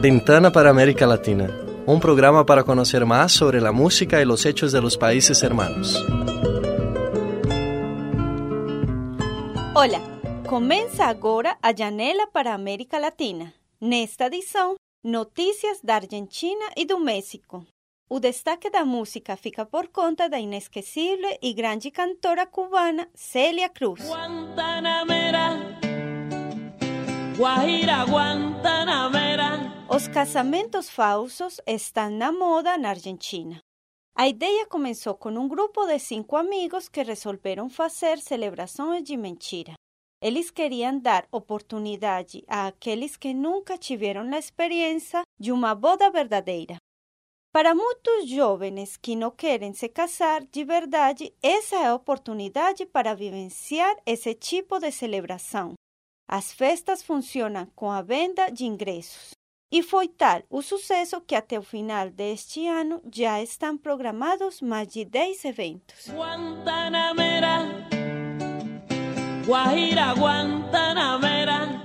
Ventana para América Latina, un programa para conocer más sobre la música y los hechos de los países hermanos. Olá, começa agora a janela para a América Latina. Nesta edição, notícias da Argentina e do México. O destaque da música fica por conta da inesquecível e grande cantora cubana Celia Cruz. Guantanamera, Guantanamera. Os casamentos falsos estão na moda na Argentina. A ideia começou com um grupo de cinco amigos que resolveram fazer celebrações de mentira. Eles queriam dar oportunidade a aqueles que nunca tiveram a experiência de uma boda verdadeira. Para muitos jovens que não querem se casar de verdade, essa é a oportunidade para vivenciar esse tipo de celebração. As festas funcionam com a venda de ingressos. E foi tal o sucesso que até o final deste ano já estão programados mais de 10 eventos. Guantanamera, Guajira Guantanamera.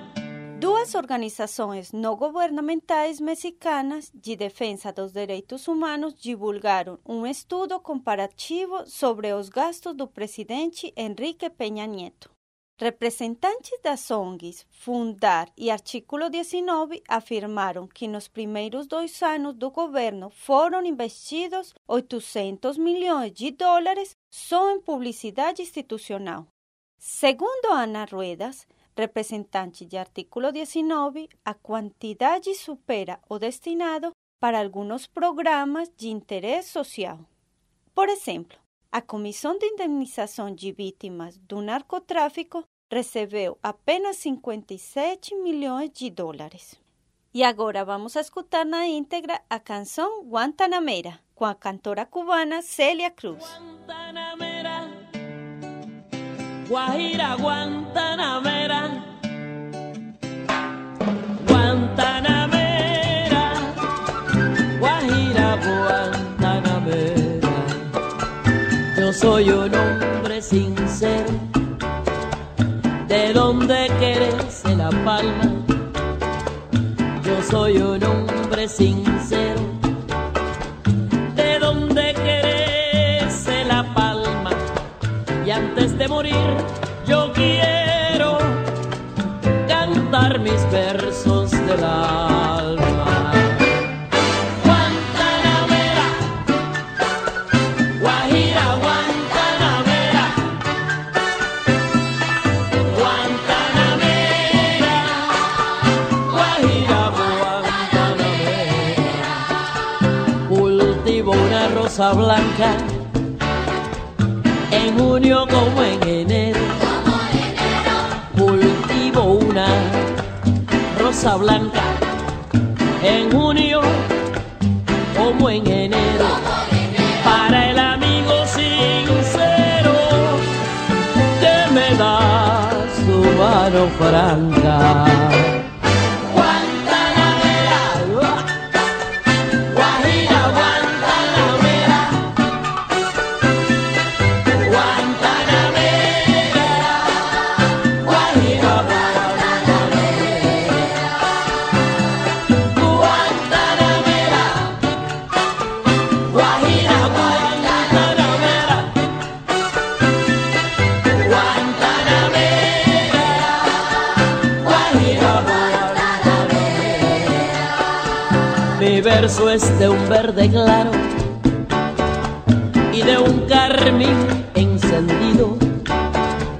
Duas organizações não governamentais mexicanas de defesa dos direitos humanos divulgaram um estudo comparativo sobre os gastos do presidente Enrique Peña Nieto. Representantes das ONGs Fundar e Artículo 19 afirmaram que nos primeiros dois anos do governo foram investidos 800 milhões de dólares só em publicidade institucional. Segundo Ana Ruedas, representante de Artículo 19, a quantidade supera o destinado para alguns programas de interesse social. Por exemplo, a Comissão de Indemnização de Vítimas do Narcotráfico recebeu apenas 57 milhões de dólares. E agora vamos escutar na íntegra a canção Guantanamera, com a cantora cubana Celia Cruz. Guantanamera, Guajira Guantanamera. Guantanamera, Guajira Guantanamera. Yo soy un hombre donde crece la palma. Yo soy un hombre sincero, de donde crece la palma. Y antes de morir, yo quiero cantar mis versos del alma. Rosa blanca en junio como en enero. Cultivo una rosa blanca en junio como en enero. Para el amigo sincero que me da su mano franca. Mi verso es de un verde claro y de un carmín encendido.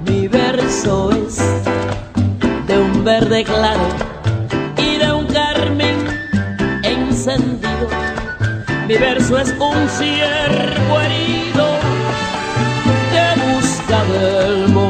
Mi verso es de un verde claro y de un carmín encendido. Mi verso es un ciervo herido que busca del monte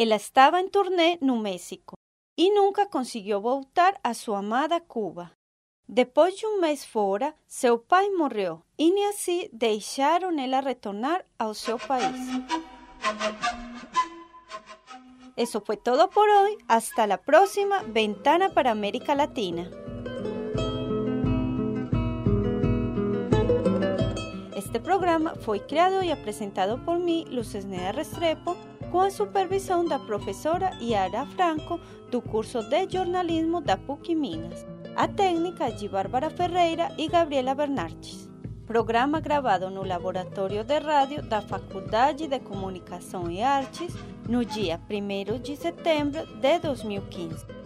ela estava em turnê no México e nunca conseguiu voltar a sua amada Cuba. Depois de um mês fora, seu pai morreu e assim deixaram ela retornar ao seu país. Eso fue todo por hoy. Hasta la próxima Ventana para América Latina. Este programa foi criado e apresentado por mim, Lucesneda Restrepo, com a supervisão da professora Yara Franco, do curso de jornalismo da PUC Minas. A técnica de Bárbara Ferreira e Gabriela Bernardes. Programa gravado no Laboratório de Rádio da Faculdade de Comunicação e Artes no dia 1 de setembro de 2015.